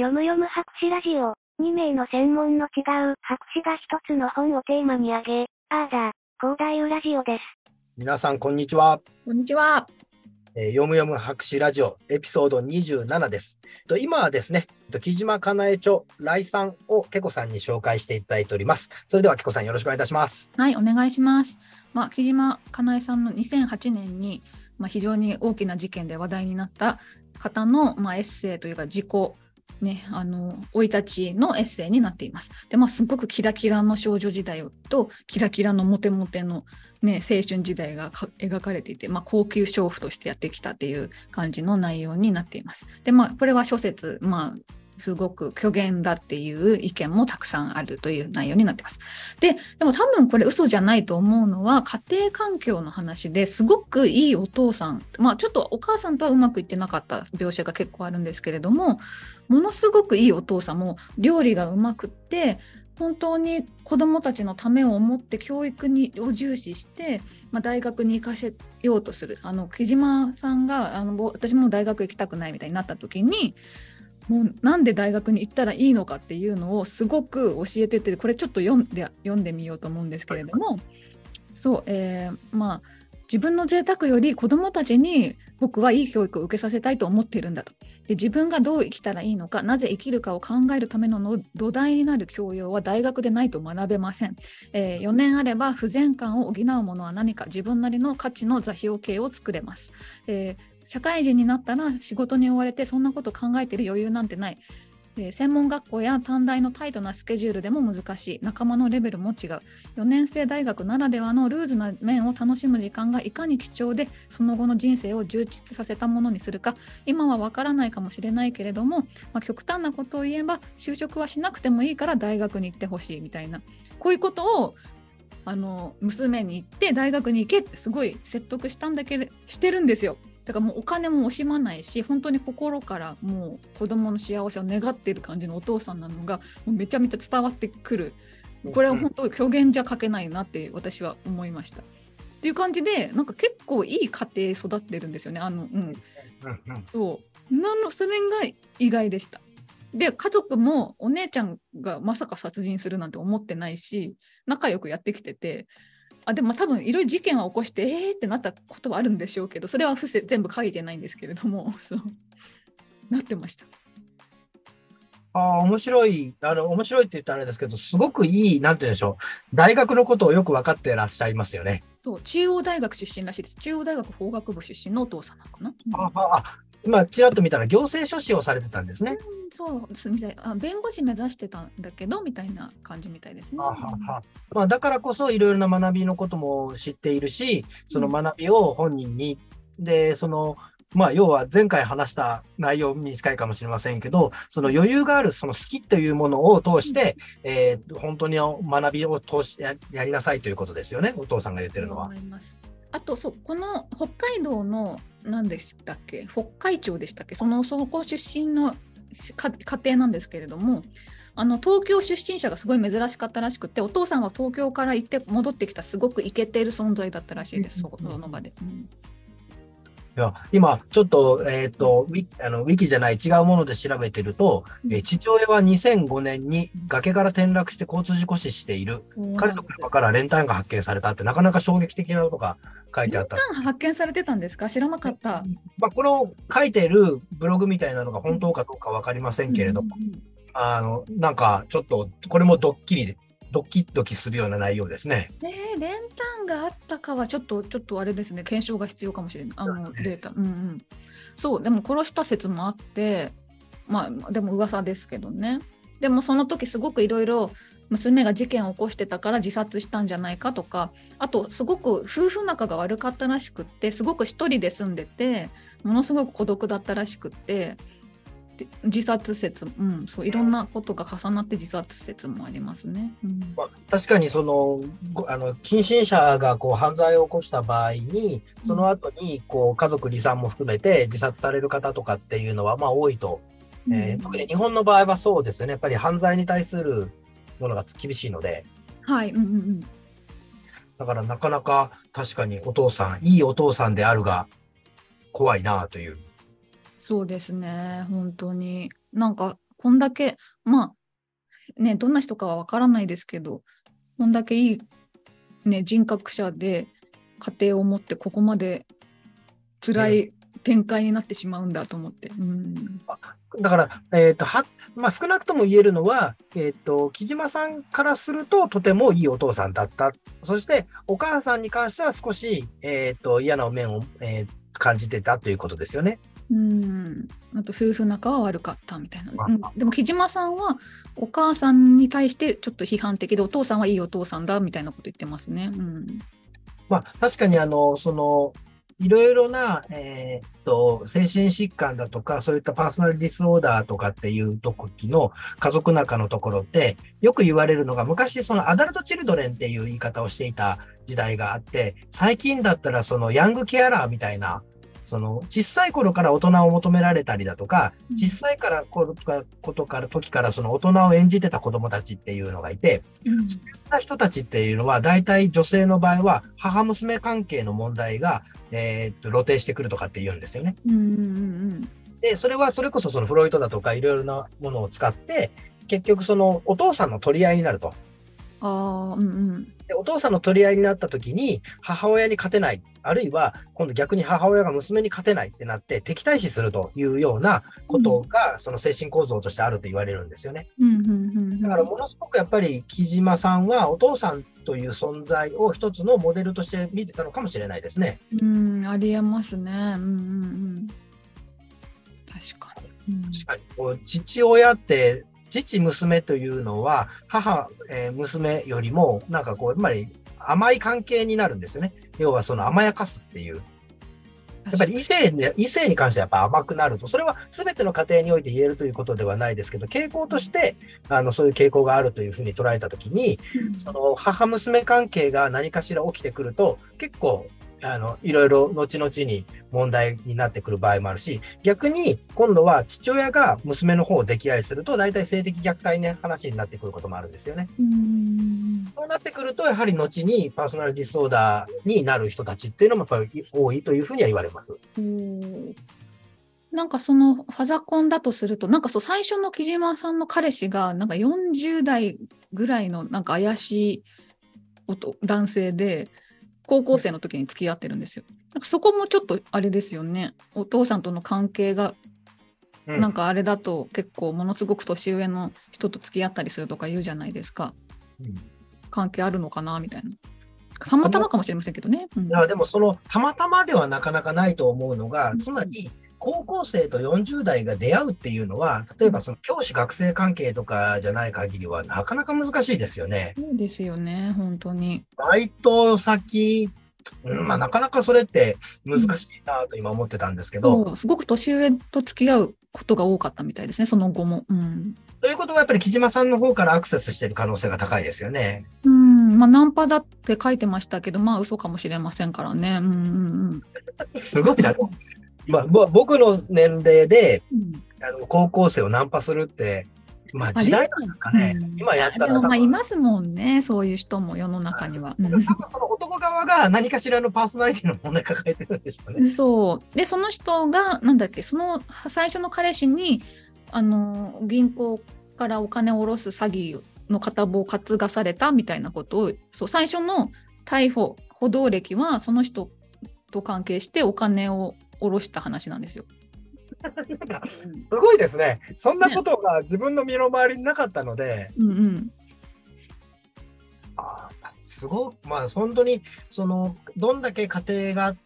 読む読む博士ラジオ。2名の専門の違う博士が一つの本をテーマに挙げ、あーだ、広大ラジオです。皆さん、こんにちは。こんにちは。えー、読む読む博士ラジオエピソード27です。と今はですね、木島かなえ著来さをけこさんに紹介していただいております。それではけこさんよろしくお願いいたします。はい、お願いします。まあ、木島かなえさんの2008年に、まあ、非常に大きな事件で話題になった方の、まあ、エッセイというか自己ね、あの生い立ちのエッセイになっています。で、まあ、すごくキラキラの少女時代とキラキラのモテモテの、ね、青春時代が描かれていて、まあ、高級娼婦としてやってきたっていう感じの内容になっています。で、まあ、これは諸説、まあ、すごく虚言だっていう意見もたくさんあるという内容になってます。で、でも多分これ嘘じゃないと思うのは家庭環境の話ですごくいいお父さん、まあちょっとお母さんとはうまくいってなかった描写が結構あるんですけれども、ものすごくいいお父さんも料理がうまくって本当に子どもたちのためを思って教育にを重視して、まあ、大学に行かせようとするあの木島さんがあの私も大学行きたくないみたいになった時にもうなんで大学に行ったらいいのかっていうのをすごく教えててこれちょっと読んで読んでみようと思うんですけれどもそう、えー、まあ自分の贅沢より子どもたちに僕はいい教育を受けさせたいと思っているんだと。で自分がどう生きたらいいのかなぜ生きるかを考えるための土台になる教養は大学でないと学べません、えー、4年あれば不全感を補うものは何か自分なりの価値の座標系を作れます、えー社会人になったら仕事に追われてそんなこと考えてる余裕なんてない。で専門学校や短大のタイトなスケジュールでも難しい仲間のレベルも違う4年生大学ならではのルーズな面を楽しむ時間がいかに貴重でその後の人生を充実させたものにするか今はわからないかもしれないけれども、まあ、極端なことを言えば就職はしなくてもいいから大学に行ってほしいみたいなこういうことをあの娘に行って大学に行けってすごい説得したんだけどしてるんですよ。だからもうお金も惜しまないし本当に心からもう子供の幸せを願っている感じのお父さんなのがもうめちゃめちゃ伝わってくる。これは本当表現じゃ書けないなって私は思いました。っていう感じでなんか結構いい家庭育ってるんですよね。あのうん、そう。なのそれが意外でした。で家族もお姉ちゃんがまさか殺人するなんて思ってないし仲良くやってきててあでも多分いろいろ事件は起こしてえーってなったことはあるんでしょうけどそれは伏せ全部書いてないんですけれども そうなってました。ああ、面白い、あの、面白いって言ったらあれですけど、すごくいい、なんて言うんでしょう。大学のことをよく分かってらっしゃいますよね。そう、中央大学出身らしいです。中央大学法学部出身のお父さんなのかな。ああ、今、ちらっと見たら行政書士をされてたんですね。うん、そうみたいあ弁護士目指してたんだけどみたいな感じみたいですね。ははまあ、だからこそいろいろな学びのことも知っているしその学びを本人に、うん、でそのまあ、要は前回話した内容に近いかもしれませんけど、その余裕がある、その好きというものを通して、うん、えー、本当に学びを通しややりなさいということですよね、お父さんが言ってるのは。あとそう、この北海道の何でしたっけ？北海町でしたっけ？そのそこ出身の家庭なんですけれどもあの東京出身者がすごい珍しかったらしくてお父さんは東京から行って戻ってきたすごくイケている存在だったらしいです、その場で。うん。いや今、ちょっと,、えーと、ウィあのウィキじゃない違うもので調べてると、えー、父親は2005年に崖から転落して交通事故死している、彼の車から練炭が発見されたって、なかなか衝撃的なことが書いてあった。発見されてたんですか？知らなかった。まあ、この書いてるブログみたいなのが本当かどうか分かりませんけれども、あのなんかちょっとこれもドッキリでドキドキするような内容ですね。ね練炭があったかはちょっとちょっとあれですね検証が必要かもしれないあの、データ。うんうん。そうでも殺した説もあってまあでも噂ですけどね。でもその時すごくいろいろ娘が事件を起こしてたから自殺したんじゃないかとかあとすごく夫婦仲が悪かったらしくってすごく一人で住んでてものすごく孤独だったらしくって自殺説、うん、そういろんなことが重なって自殺説もありますね。うん。まあ、確かにそのあの近親者がこう犯罪を起こした場合にその後にこう家族離散も含めて自殺される方とかっていうのはまあ多いと、うん、えー、特に日本の場合はそうですよね。やっぱり犯罪に対するものが厳しいので。はい、うんうんうん。だからなかなか確かにお父さんいいお父さんであるが怖いなというそうですね、本当に。なんかこんだけ、まあ、ね、どんな人かはわからないですけど、こんだけいい、ね、人格者で家庭を持ってここまで辛い展開になってしまうんだと思って。うん。だから、えっ、と、は、まあ、少なくとも言えるのは、えっ、と、木島さんからすると、とてもいいお父さんだった。そして、お母さんに関しては少し、えっ、と、嫌な面を、えー感じてたということですよね。うん、あと夫婦仲は悪かったみたいな、あ。うん。でも木島さんはお母さんに対してちょっと批判的でお父さんはいいお父さんだみたいなこと言ってますね。うん。まあ、確かに、あの、その、いろいろな、えーっと、精神疾患だとか、そういったパーソナルディスオーダーとかっていう時の家族仲のところって、よく言われるのが、昔、そのアダルトチルドレンっていう言い方をしていた時代があって、最近だったら、そのヤングケアラーみたいな、その小さい頃から大人を求められたりだとか、うん小さいからことから時からその大人を演じてた子供たちっていうのがいて、うんそういった人たちっていうのは、大体女性の場合は、母娘関係の問題が、えーっと、露呈してくるとかって言うんですよね。うんうんで、それは、それこそそのフロイトだとか、いろいろなものを使って、結局そのお父さんの取り合いになると。ああうんうんでお父さんの取り合いになった時に、母親に勝てない。あるいは、今度逆に母親が娘に勝てないってなって、敵対視するというようなことが、その精神構造としてあると言われるんですよね。うんうんうんだからものすごくやっぱり木島さんはお父さんという存在を一つのモデルとして見てたのかもしれないですね。うんありえますね。うんうんうん確かに。うん確かにこう父親って父娘というのは母、えー娘よりもなんかこうやっぱり甘い関係になるんですよね。要はその甘やかすっていう。やっぱり異性で、異性に関してはやっぱ甘くなると、それは全ての家庭において言えるということではないですけど、傾向として、あの、そういう傾向があるというふうに捉えたときに、うんその母娘関係が何かしら起きてくると、結構、あの、いろいろ後々に問題になってくる場合もあるし、逆に今度は父親が娘の方を溺愛すると、大体性的虐待の話になってくることもあるんですよね。うんそうなってくると、やはり後にパーソナルディスオーダーになる人たちっていうのもやっぱり多いというふうには言われます。なんかそのファザコンだとするとなんかそう最初の木島さんの彼氏がなんか40代ぐらいのなんか怪しい男男性で高校生の時に付き合ってるんですよ。なんかそこもちょっとあれですよねお父さんとの関係がうんなんかあれだと結構ものすごく年上の人と付き合ったりするとか言うじゃないですかうん関係あるのかなみたいな。たまたまかもしれませんけどね。うんいやでもそのたまたまではなかなかないと思うのがうん、つまり高校生と40代が出会うっていうのは、例えばその教師学生関係とかじゃない限りはなかなか難しいですよね。そうですよね本当に。バイト先、うんまあ、なかなかそれって難しいなと今思ってたんですけど、そうすごく年上と付き合うことが多かったみたいですね、その後も。うん。ということはやっぱり木島さんの方からアクセスしている可能性が高いですよね。うん、まあ、ナンパだって書いてましたけど、まあ、嘘かもしれませんからね。うんうん すごいな。まあ、ぼ僕の年齢でうん。あの高校生をナンパするって、まあ時代なんですかね。うん今やったら多分いますもんね、そういう人も世の中には。うん多分その男側が何かしらのパーソナリティの問題抱えてるんでしょうね。そう。で、その人が、なんだっけ、その最初の彼氏に、あの、銀行からお金を下ろす詐欺の片棒を担がされたみたいなことを、そう、最初の逮捕、補導歴は、その人と関係してお金を下ろした話なんですよ。なんかすごいですね。そんなことが自分の身の回りになかったので、うんうん。あーすごく、まあ本当に、その、どんだけ家庭が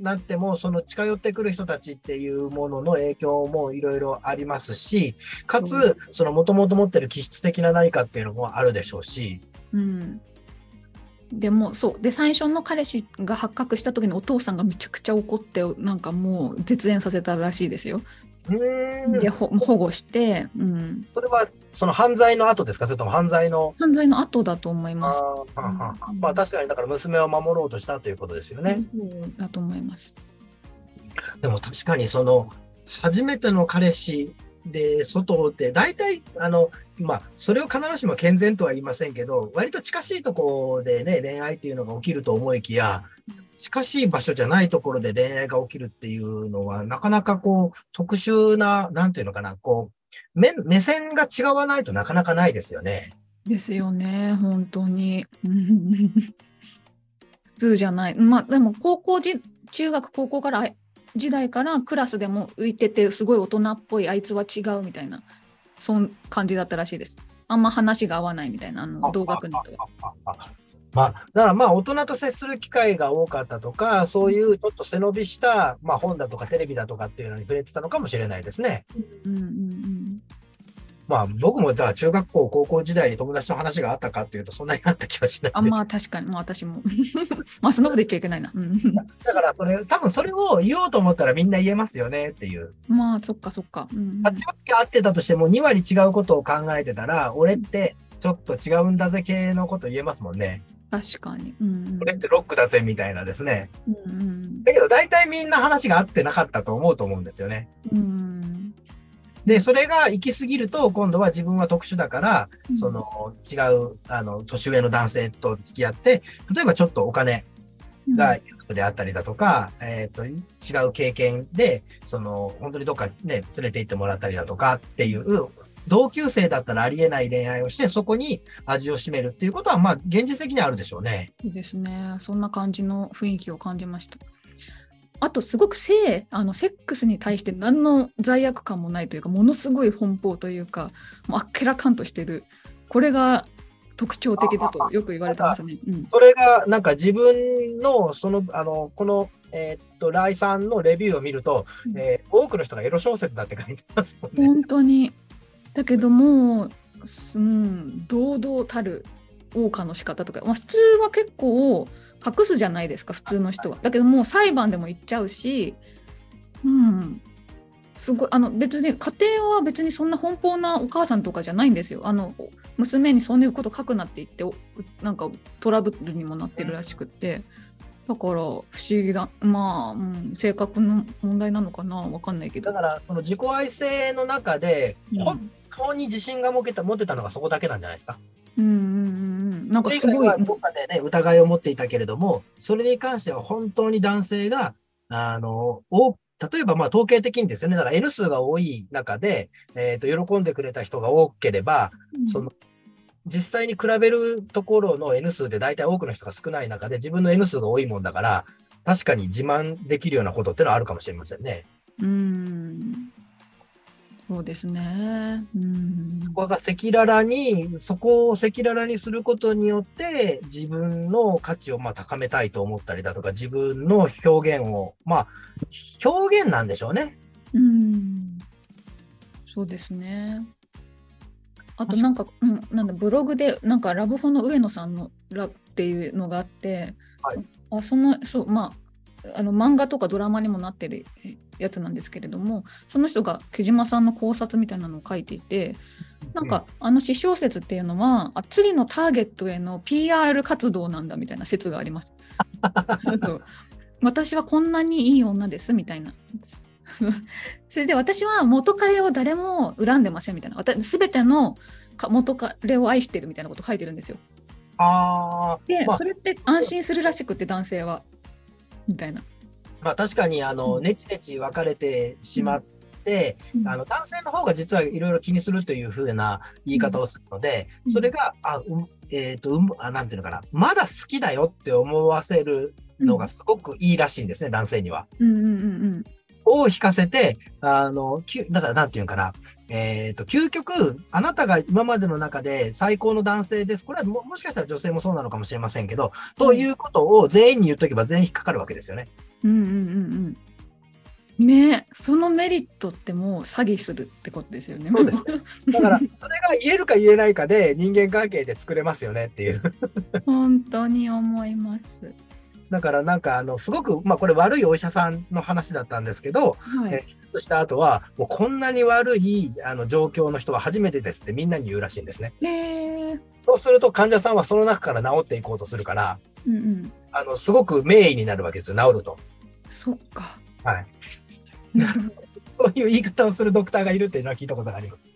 なっても、その近寄ってくる人たちっていうものの影響もいろいろありますし、かうつ、そのもともと持ってる気質的な何かっていうのもあるでしょうし、うん、でもそうで最初の彼氏が発覚した時にお父さんがめちゃくちゃ怒ってなんかもう絶縁させたらしいですよ。でほ保護して、うん、それはその犯罪の後ですか？それとも犯罪の。犯罪の後だと思いあます。ーはんはうんんまあ確かにだから娘を守ろうとしたということですよね。だと思います。でも確かにその初めての彼氏で外で大体あのまあそれを必ずしも健全とは言いませんけど割と近しいところでね恋愛っていうのが起きると思いきや近しい場所じゃないところで恋愛が起きるっていうのはなかなかこう特殊ななんていうのかなこ目目線が違わないとなかなかないですよね。ですよね、本当に。うん普通じゃない。まあ、でも高校じ、中学、高校から時代からクラスでも浮いてて、すごい大人っぽい、あいつは違うみたいな、そん感じだったらしいです。あんま話が合わないみたいな、あの同学年とは。まあ、だからまあ大人と接する機会が多かったとか、そういうちょっと背伸びした、まあ、本だとかテレビだとかっていうのに触れてたのかもしれないですね。うんうんうんまあ僕もだ中学校、高校時代に友達と話があったかっていうとそんなにあった気はしないあです。まあ確かに、まあ私も。まあそんなこと言っちゃいけないな。うん、だからそれ、多分それを言おうと思ったらみんな言えますよねっていう。まあそっかそっか。うんうん8割合ってたとしても2割違うことを考えてたら、俺ってちょっと違うんだぜ系のこと言えますもんね。確かに。うん俺ってロックだぜみたいなですね。うんうんだけど大体みんな話が合ってなかったと思うと思うんですよね。うんで、それが行き過ぎると、今度は自分は特殊だから、うんその違う、あの、年上の男性と付き合って、例えばちょっとお金うんが安くであったりだとか、えっ、と、違う経験で、その、本当にどっかね、連れて行ってもらったりだとかっていう、同級生だったらありえない恋愛をして、そこに味を占めるっていうことは、まあ、現実的にはあるでしょうね。そうですね。そんな感じの雰囲気を感じました。あと、すごく性、あのセックスに対して何の罪悪感もないというか、ものすごい奔放というか、もうあっけらかんとしてる。これが特徴的だとよく言われてますね。うんそれが、なんか自分の、その、あの、この、えっと、ライさんのレビューを見ると、うんえー多くの人がエロ小説だって書いてますもんね。本当に。だけども、うん、堂々たる謳歌の仕方とか、まあ、普通は結構隠すじゃないですか、普通の人は。だけどもう裁判でも言っちゃうし、うん、すごい、あの別に家庭は別にそんな奔放なお母さんとかじゃないんですよ。あの娘にそういうこと書くなって言って、おなんかトラブルにもなってるらしくって。だから不思議だ、まあ、うん、性格の問題なのかな、わかんないけどだ。から、その自己愛性の中で、うん本当に自信が持てた持てたのがそこだけなんじゃないですか。うん、なんかすごい。どっかでね、疑いを持っていたけれども、それに関しては本当に男性が、あの、お例えばまあ統計的にですよね、だから N 数が多い中で、えっ、と、喜んでくれた人が多ければ、その、実際に比べるところの N 数で大体多くの人が少ない中で自分の N 数が多いもんだから、確かに自慢できるようなことってのはあるかもしれませんね。うん。そうですね。うん。そこが赤裸々に、そこを赤裸々にすることによって、自分の価値をまあ高めたいと思ったりだとか、自分の表現を、まあ、表現なんでしょうね。うん。そうですね。あとなんか、うん、なんだブログでなんかラブホの上野さんのラっていうのがあって、はいあそのそうまああの漫画とかドラマにもなってるえやつなんですけれどもその人が木島さんの考察みたいなのを書いていてなんか、あの詩小説っていうのはあ次のターゲットへの PR 活動なんだみたいな説があります。そう私はこんなにいい女ですみたいな。それで私は元彼を誰も恨んでませんみたいな。私全てのか元彼を愛してるみたいなこと書いてるんですよ。ああ、で、まあそれって安心するらしくって男性は。みたいな。まあ確かに、あの、うん。ネチネチ別れてしまって、うん。あの、男性の方が実はいろいろ気にするというふうな言い方をするので、うん。それが、あ、うんえっ、と、うんあ、なんていうのかな、まだ好きだよって思わせるのがすごくいいらしいんですね、男性には。うんうんうんを引かせて、あの、きゅだからなんていうのかな、えっ、と、究極、あなたが今までの中で最高の男性です。これはももしかしたら女性もそうなのかもしれませんけど、ということを全員に言っとけば全員引っかかるわけですよね。うん。うんうんうんうん。ねえそのメリットってもう詐欺するってことですよね。そうです だから、それが言えるか言えないかで人間関係で作れますよねっていう。本当に思います。だからなんか、あの、すごく、まあこれ悪いお医者さんの話だったんですけど、はい。え手術した後は、もうこんなに悪いあの状況の人は初めてですってみんなに言うらしいんですね。えー、そうすると患者さんはその中から治っていこうとするから、うんうん。あの、すごく名医になるわけですよ、治ると。そっか。はい。そういう言い方をするドクターがいるっていうのは聞いたことがあります。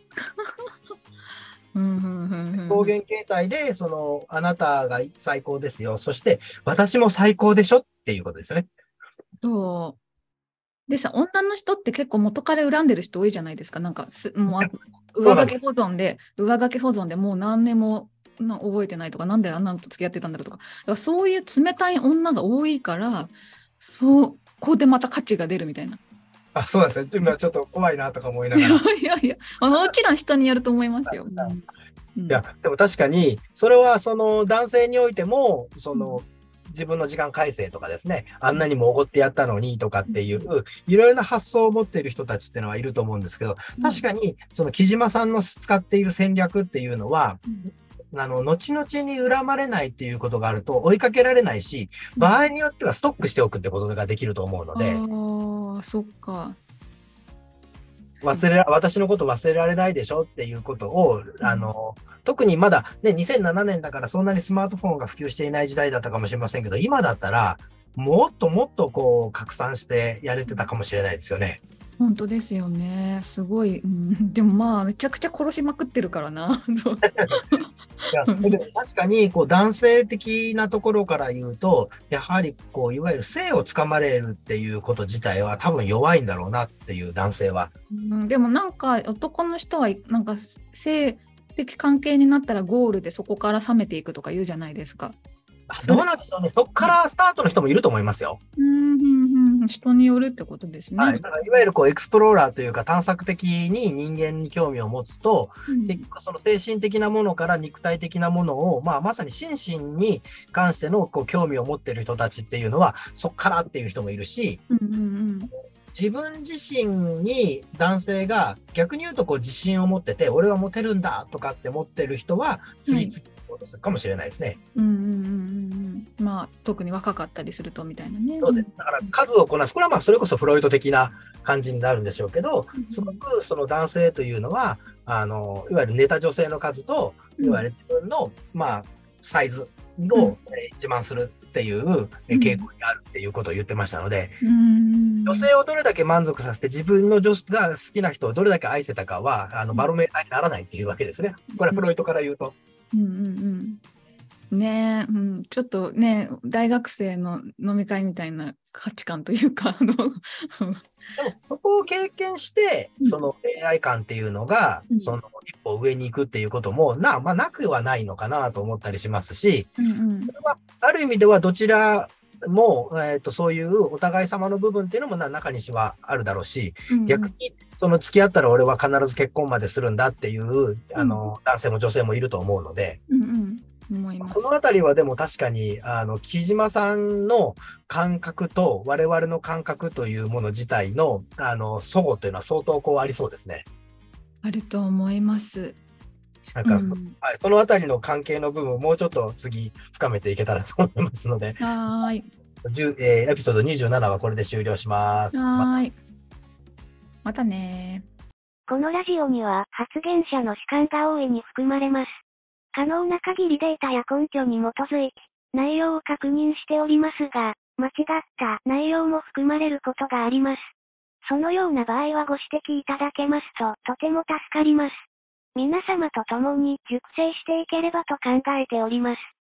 うんうんうんうん表現形態で、その、あなたが最高ですよ。そして、私も最高でしょっていうことですよね。そう。でさ、女の人って結構元彼恨んでる人多いじゃないですか。なんかす、もうあ上書き保存で、上書き保存でもう何年もな覚えてないとか、なんであんなのと付き合ってたんだろうとか、だからそういう冷たい女が多いから、そこでまた価値が出るみたいな。あ、そうですね。今ちょっと怖いなとか思いないがやら。いいやいや、もちろん人によると思いますよ。うん。や、でも確かに、それはその男性においても、その、自分の時間改正とかですね、あんなにもおごってやったのにとかっていう、いろいろな発想を持っている人たちっていうのはいると思うんですけど、確かに、その木島さんの使っている戦略っていうのは、あの、後々に恨まれないっていうことがあると追いかけられないし、場合によってはストックしておくってことができると思うので、ああ、そっか。忘れら、私のこと忘れられないでしょっていうことを、あの、特にまだね、2007年だからそんなにスマートフォンが普及していない時代だったかもしれませんけど、今だったら、もっともっとこう、拡散してやれてたかもしれないですよね。本当ですよね。すごい。うん、でもまあ、めちゃくちゃ殺しまくってるからな。いや確かにこう男性的なところから言うと、やはりこういわゆる性をつかまれるっていうこと自体は多分弱いんだろうなっていう男性は。うん、でもなんか男の人はなんか性的関係になったらゴールでそこから冷めていくとか言うじゃないですか。どうなんでしょうね。そこからスタートの人もいると思いますよ。うんうんうん、人によるってことですね。はい。だからいわゆるこうエクスプローラーというか探索的に人間に興味を持つと、うん結局その精神的なものから肉体的なものを、まあ、まさに心身に関してのこう興味を持っている人たちっていうのはそっからっていう人もいるしうんうん自分自身に男性が逆に言うとこう自信を持ってて俺はモテるんだとかって持ってる人は次々行こうとするかもしれないですね。うんうんうんうんうんまあ特に若かったりするとみたいなね。そうです。だから数をこなす。これはまあそれこそフロイト的な感じになるんでしょうけどうん、すごくその男性というのは、あの、いわゆる寝た女性の数と、いわゆる自分の、まあ、サイズうんをえー自慢するっていうえー傾向にあるっていうことを言ってましたので、うんうん女性をどれだけ満足させて自分の女が好きな人をどれだけ愛せたかは、あの、バロメーターにならないっていうわけですね。これはフロイトから言うと。うんうんうんね。え、うん、ちょっとね大学生の飲み会みたいな価値観というかあのでも、そこを経験してうん、その恋愛観っていうのがう、ん。その一歩上に行くっていうことも、な、まあ、なくはないのかなと思ったりしますし、うんうん。ある意味ではどちらも、えっ、と、そういうお互い様の部分っていうのもな中にしはあるだろうし、うん。逆に、その付き合ったら俺は必ず結婚までするんだっていう、あの、男性も女性もいると思うので、うんうん思いますこ。のあたりはでも確かに、あの、木島さんの感覚と我々の感覚というもの自体の、あの、相互というのは相当こうありそうですね。あると思います。なんかそ、うんはい、そのあたりの関係の部分をもうちょっと次深めていけたらと思いますので、はーい。10えーエピソード27はこれで終了します。まはーい。またねこのラジオには発言者の主観が大いに含まれます。可能な限りデータや根拠に基づいて内容を確認しておりますが、間違った内容も含まれることがあります。そのような場合はご指摘いただけますととても助かります。皆様と共に熟成していければと考えております。